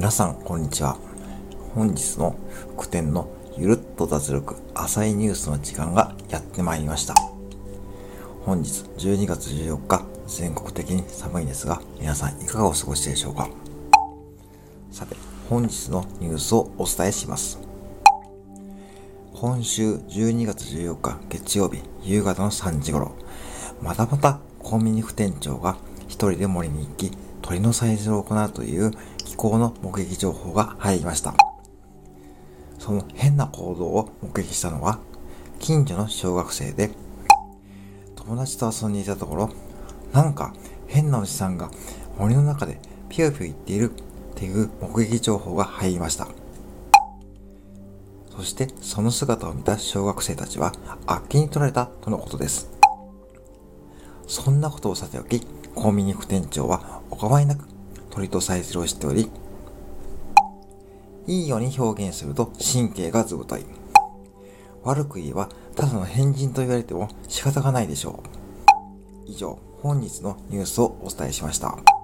皆さん、こんにちは。本日の副店のゆるっと脱力浅いニュースの時間がやってまいりました。本日12月14日、全国的に寒いですが、皆さんいかがお過ごしでしょうかさて、本日のニュースをお伝えします。今週12月14日月曜日夕方の3時頃、またまたコンビニ副店長が一人で森に行き、鳥の採取を行うという気候の目撃情報が入りました。その変な行動を目撃したのは、近所の小学生で、友達と遊んでいたところ、なんか変なおじさんが森の中でピヨピヨ言っているっていう目撃情報が入りました。そしてその姿を見た小学生たちはあっけに取られたとのことです。そんなことをさておき、コンビニ副店長はお構いなく鳥とさえずりをしており、いいように表現すると神経が図太い。悪く言えばただの変人と言われても仕方がないでしょう。以上、本日のニュースをお伝えしました。